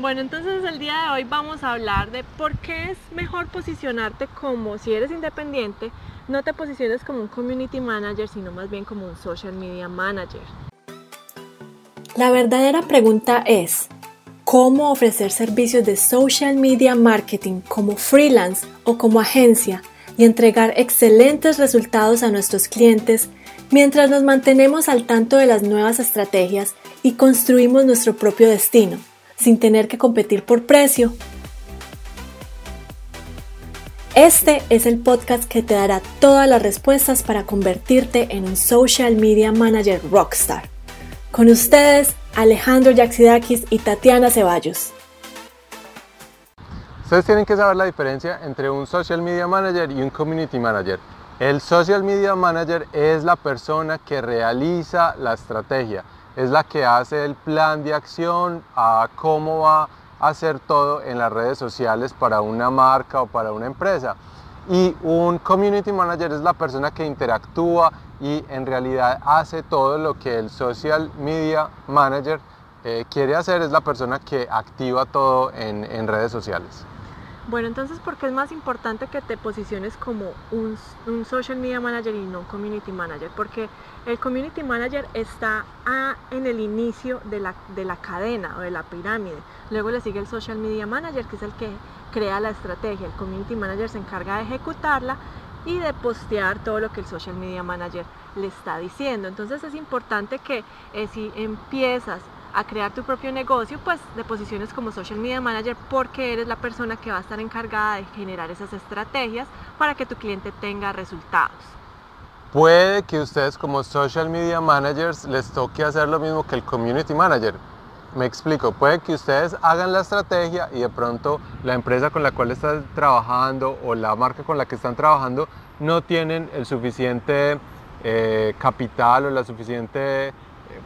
Bueno, entonces el día de hoy vamos a hablar de por qué es mejor posicionarte como, si eres independiente, no te posiciones como un community manager, sino más bien como un social media manager. La verdadera pregunta es, ¿cómo ofrecer servicios de social media marketing como freelance o como agencia y entregar excelentes resultados a nuestros clientes mientras nos mantenemos al tanto de las nuevas estrategias y construimos nuestro propio destino, sin tener que competir por precio? Este es el podcast que te dará todas las respuestas para convertirte en un social media manager rockstar. Con ustedes, Alejandro Yaxidakis y Tatiana Ceballos. Ustedes tienen que saber la diferencia entre un social media manager y un community manager. El social media manager es la persona que realiza la estrategia, es la que hace el plan de acción a cómo va a hacer todo en las redes sociales para una marca o para una empresa. Y un community manager es la persona que interactúa y en realidad hace todo lo que el social media manager eh, quiere hacer, es la persona que activa todo en, en redes sociales. Bueno, entonces, ¿por qué es más importante que te posiciones como un, social media manager y no un community manager? Porque el community manager está en el inicio de la, de la cadena o de la pirámide. Luego le sigue el social media manager, que es el que crea la estrategia. El community manager se encarga de ejecutarla y de postear todo lo que el social media manager le está diciendo. Entonces es importante que eh, si empiezas a crear tu propio negocio, pues de posiciones como social media manager porque eres la persona que va a estar encargada de generar esas estrategias para que tu cliente tenga resultados. Puede que ustedes como social media managers les toque hacer lo mismo que el community manager. Me explico, puede que ustedes hagan la estrategia y de pronto la empresa con la cual están trabajando o la marca con la que están trabajando no tienen el suficiente eh, capital o la suficiente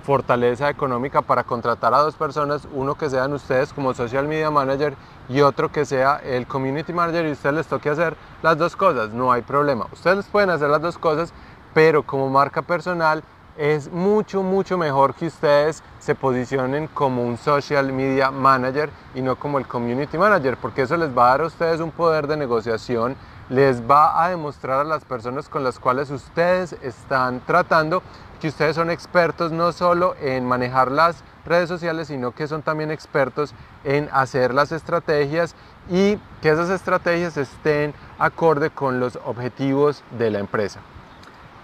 fortaleza económica para contratar a dos personas, uno que sean ustedes como social media manager y otro que sea el community manager y ustedes les toque hacer las dos cosas, no hay problema. Ustedes pueden hacer las dos cosas, pero como marca personal es mucho, mucho mejor que ustedes se posicionen como un social media manager y no como el community manager, porque eso les va a dar a ustedes un poder de negociación, les va a demostrar a las personas con las cuales ustedes están tratando que ustedes son expertos no solo en manejar las redes sociales, sino que son también expertos en hacer las estrategias y que esas estrategias estén acorde con los objetivos de la empresa.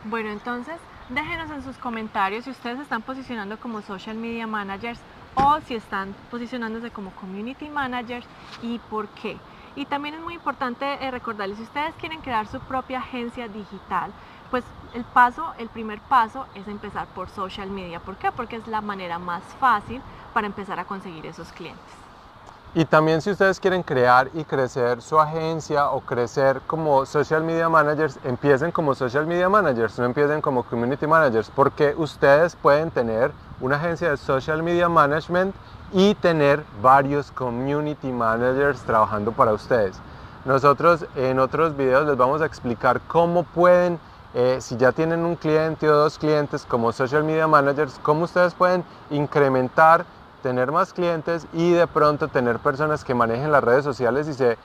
Bueno, entonces déjenos en sus comentarios si ustedes están posicionando como social media managers o si están posicionándose como community managers y por qué. Y también es muy importante eh, recordarles, si ustedes quieren crear su propia agencia digital, pues el paso, el primer paso es empezar por social media. ¿Por qué? Porque es la manera más fácil para empezar a conseguir esos clientes. Y también si ustedes quieren crear y crecer su agencia o crecer como social media managers, empiecen como social media managers, no empiecen como community managers, porque ustedes pueden tener una agencia de social media management y tener varios community managers trabajando para ustedes. Nosotros en otros videos les vamos a explicar cómo pueden eh, si ya tienen un cliente o dos clientes como social media managers, cómo ustedes pueden incrementar, tener más clientes y de pronto tener personas que manejen las redes sociales y se,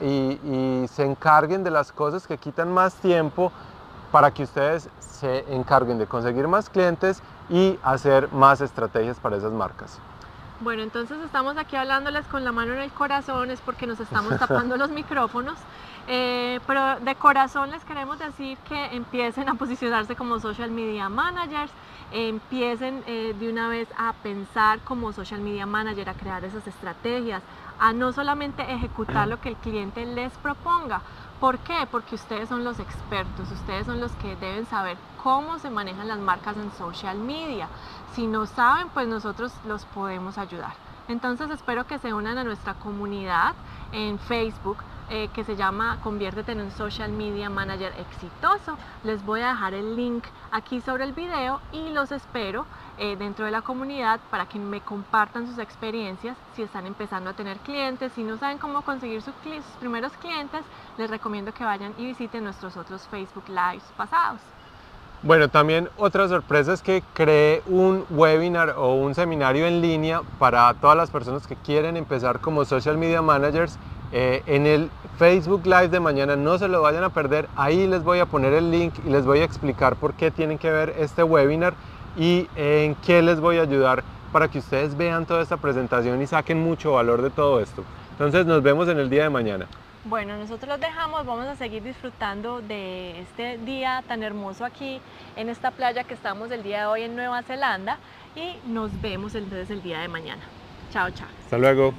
y, se encarguen de las cosas que quitan más tiempo para que ustedes se encarguen de conseguir más clientes y hacer más estrategias para esas marcas. Bueno, entonces estamos aquí hablándoles con la mano en el corazón, es porque nos estamos tapando los micrófonos, eh, pero de corazón les queremos decir que empiecen a posicionarse como social media managers, empiecen eh, de una vez a pensar como social media manager, a crear esas estrategias, a no solamente ejecutar lo que el cliente les proponga. ¿Por qué? Porque ustedes son los expertos, ustedes son los que deben saber cómo se manejan las marcas en social media. Si no saben, pues nosotros los podemos ayudar. Entonces espero que se unan a nuestra comunidad en Facebook eh, que se llama Conviértete en un Social Media Manager exitoso. Les voy a dejar el link aquí sobre el video y los espero eh, dentro de la comunidad para que me compartan sus experiencias si están empezando a tener clientes, si no saben cómo conseguir sus, sus primeros clientes, les recomiendo que vayan y visiten nuestros otros Facebook Lives pasados. Bueno, también otra sorpresa es que creé un webinar o un seminario en línea para todas las personas que quieren empezar como social media managers. Eh, en el Facebook Live de mañana no se lo vayan a perder. Ahí les voy a poner el link y les voy a explicar por qué tienen que ver este webinar y en qué les voy a ayudar para que ustedes vean toda esta presentación y saquen mucho valor de todo esto. Entonces nos vemos en el día de mañana. Bueno, nosotros los dejamos, vamos a seguir disfrutando de este día tan hermoso aquí en esta playa que estamos el día de hoy en Nueva Zelanda y nos vemos entonces el día de mañana. Chao, chao. Hasta luego.